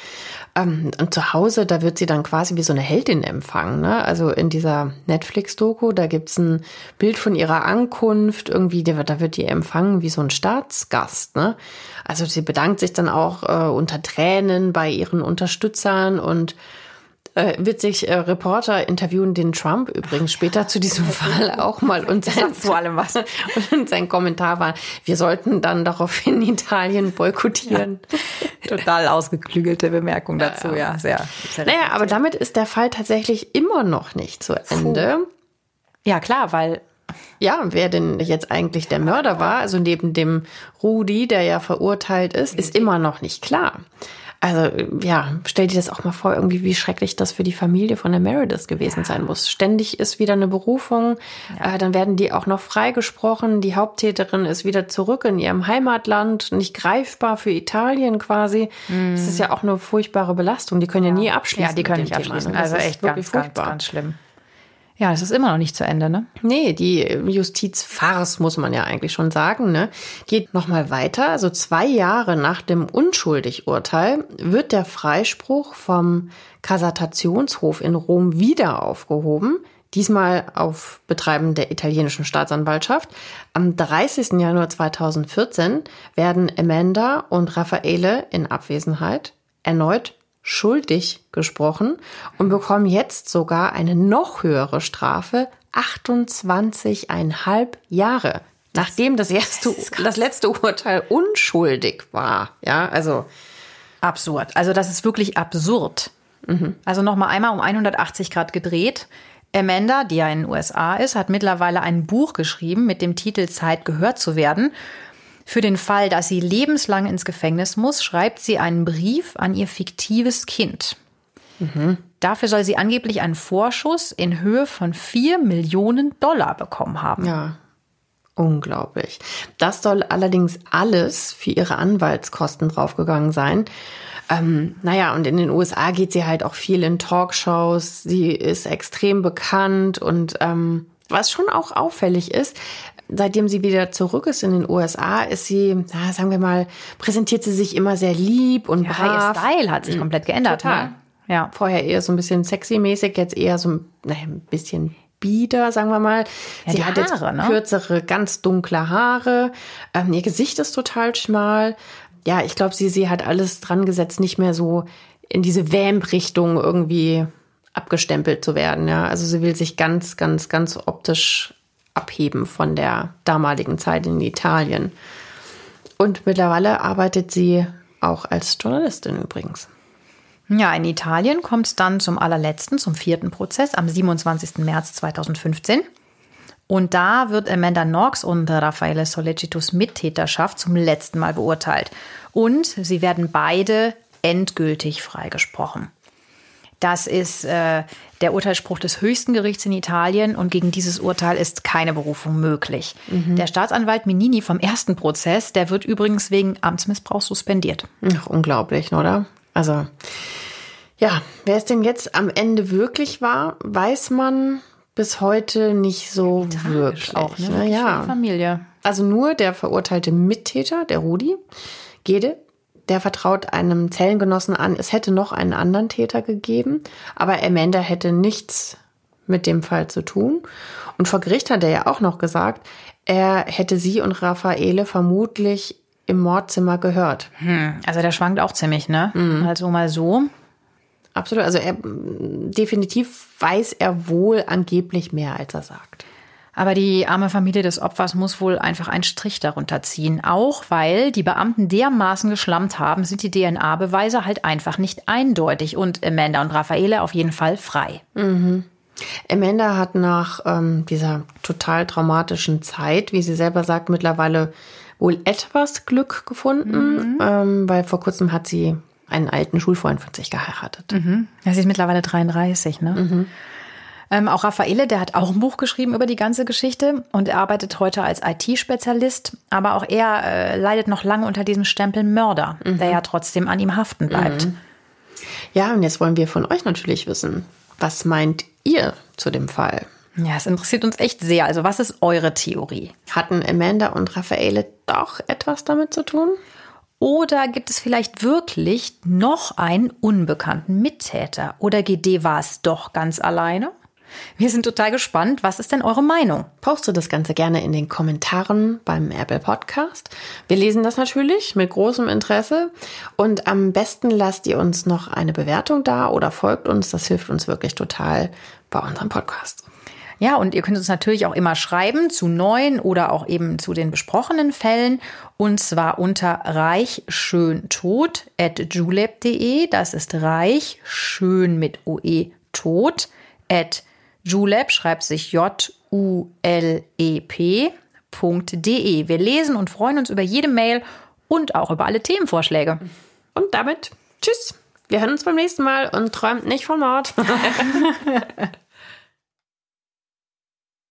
B: Ähm, und zu Hause, da wird sie dann quasi wie so eine Heldin empfangen. Ne? Also in dieser Netflix-Doku, da gibt's ein Bild von ihrer Ankunft. Irgendwie, da wird die empfangen wie so ein Staatsgast. Ne? Also sie bedankt sich dann auch äh, unter Tränen bei ihren Unterstützern und äh, witzig, äh, Reporter interviewen den Trump übrigens später zu diesem Fall auch mal und sein,
A: vor allem was.
B: Und sein Kommentar war, wir sollten dann daraufhin Italien boykottieren.
A: Ja. Total ausgeklügelte Bemerkung dazu, ja. ja sehr,
B: sehr naja, aber damit ist der Fall tatsächlich immer noch nicht zu Ende. Puh.
A: Ja, klar, weil
B: ja, wer denn jetzt eigentlich der Mörder war, also neben dem Rudi, der ja verurteilt ist, ist immer noch nicht klar. Also ja, stell dir das auch mal vor, irgendwie wie schrecklich das für die Familie von der Meredith gewesen ja. sein muss. Ständig ist wieder eine Berufung, ja. äh, dann werden die auch noch freigesprochen. Die Haupttäterin ist wieder zurück in ihrem Heimatland, nicht greifbar für Italien quasi. Mm. Das ist ja auch eine furchtbare Belastung. Die können ja, ja nie abschließen.
A: Ja, die können nicht abschließen. Ne? Also echt ganz, ganz, ganz schlimm. Ja, es ist immer noch nicht zu Ende, ne?
B: Nee, die Justizfarce, muss man ja eigentlich schon sagen, ne? Geht nochmal weiter. Also zwei Jahre nach dem Unschuldig-Urteil wird der Freispruch vom Kassationshof in Rom wieder aufgehoben. Diesmal auf Betreiben der italienischen Staatsanwaltschaft. Am 30. Januar 2014 werden Amanda und Raffaele in Abwesenheit erneut schuldig gesprochen und bekommen jetzt sogar eine noch höhere Strafe, 28,5 Jahre. Nachdem das erste, das, das letzte Urteil unschuldig war. Ja, also.
A: Absurd. Also, das ist wirklich absurd. Mhm. Also nochmal einmal um 180 Grad gedreht. Amanda, die ja in den USA ist, hat mittlerweile ein Buch geschrieben mit dem Titel Zeit gehört zu werden. Für den Fall, dass sie lebenslang ins Gefängnis muss, schreibt sie einen Brief an ihr fiktives Kind. Mhm. Dafür soll sie angeblich einen Vorschuss in Höhe von 4 Millionen Dollar bekommen haben.
B: Ja, unglaublich. Das soll allerdings alles für ihre Anwaltskosten draufgegangen sein. Ähm, naja, und in den USA geht sie halt auch viel in Talkshows. Sie ist extrem bekannt und ähm, was schon auch auffällig ist, seitdem sie wieder zurück ist in den USA, ist sie, na, sagen wir mal, präsentiert sie sich immer sehr lieb und ja, brav.
A: Ihr Style hat sich mhm. komplett geändert.
B: Total. Ne? Ja. Vorher eher so ein bisschen sexy-mäßig, jetzt eher so naja, ein bisschen bieder, sagen wir mal. Ja, sie hat Haare, jetzt ne? kürzere, ganz dunkle Haare. Ähm, ihr Gesicht ist total schmal ja, ich glaube, sie, sie hat alles dran gesetzt, nicht mehr so in diese Vamp-Richtung irgendwie abgestempelt zu werden. Ja, also sie will sich ganz, ganz, ganz optisch abheben von der damaligen Zeit in Italien. Und mittlerweile arbeitet sie auch als Journalistin übrigens.
A: Ja, in Italien kommt es dann zum allerletzten, zum vierten Prozess am 27. März 2015. Und da wird Amanda Knox und Raffaele Solecitus Mittäterschaft zum letzten Mal beurteilt. Und sie werden beide endgültig freigesprochen. Das ist äh, der Urteilsspruch des höchsten Gerichts in Italien und gegen dieses Urteil ist keine Berufung möglich. Mhm. Der Staatsanwalt Minini vom ersten Prozess, der wird übrigens wegen Amtsmissbrauch suspendiert.
B: Ach, unglaublich, oder? Also, ja, wer es denn jetzt am Ende wirklich war, weiß man bis heute nicht so Tragisch wirklich.
A: Auch, ne? Wirklich ja.
B: Familie. Also nur der verurteilte Mittäter, der Rudi Gede, der vertraut einem Zellengenossen an, es hätte noch einen anderen Täter gegeben, aber Amanda hätte nichts mit dem Fall zu tun. Und vor Gericht hat er ja auch noch gesagt, er hätte sie und Raffaele vermutlich im Mordzimmer gehört.
A: Hm, also der schwankt auch ziemlich, ne? Mhm. Also mal so.
B: Absolut. Also er definitiv weiß er wohl angeblich mehr, als er sagt.
A: Aber die arme Familie des Opfers muss wohl einfach einen Strich darunter ziehen. Auch weil die Beamten dermaßen geschlammt haben, sind die DNA-Beweise halt einfach nicht eindeutig. Und Amanda und Raffaele auf jeden Fall frei.
B: Mhm. Amanda hat nach ähm, dieser total traumatischen Zeit, wie sie selber sagt, mittlerweile wohl etwas Glück gefunden, mhm. ähm, weil vor kurzem hat sie einen alten Schulfreund von sich geheiratet.
A: Mhm. Ja, sie ist mittlerweile 33, ne? Mhm. Ähm, auch Raffaele, der hat auch ein Buch geschrieben über die ganze Geschichte und er arbeitet heute als IT-Spezialist. Aber auch er äh, leidet noch lange unter diesem Stempel Mörder, mhm. der ja trotzdem an ihm haften bleibt. Mhm.
B: Ja, und jetzt wollen wir von euch natürlich wissen, was meint ihr zu dem Fall?
A: Ja, es interessiert uns echt sehr. Also, was ist eure Theorie?
B: Hatten Amanda und Raffaele doch etwas damit zu tun?
A: Oder gibt es vielleicht wirklich noch einen unbekannten Mittäter? Oder GD war es doch ganz alleine? Wir sind total gespannt. Was ist denn eure Meinung?
B: Postet das Ganze gerne in den Kommentaren beim Apple Podcast. Wir lesen das natürlich mit großem Interesse. Und am besten lasst ihr uns noch eine Bewertung da oder folgt uns. Das hilft uns wirklich total bei unserem Podcast.
A: Ja, und ihr könnt uns natürlich auch immer schreiben zu neuen oder auch eben zu den besprochenen Fällen. Und zwar unter reichschöntot at julep.de. Das ist reich schön mit OE tot at julep schreibt sich J-U-L-E-P.de. Wir lesen und freuen uns über jede Mail und auch über alle Themenvorschläge.
B: Und damit tschüss. Wir hören uns beim nächsten Mal und träumt nicht vom Mord.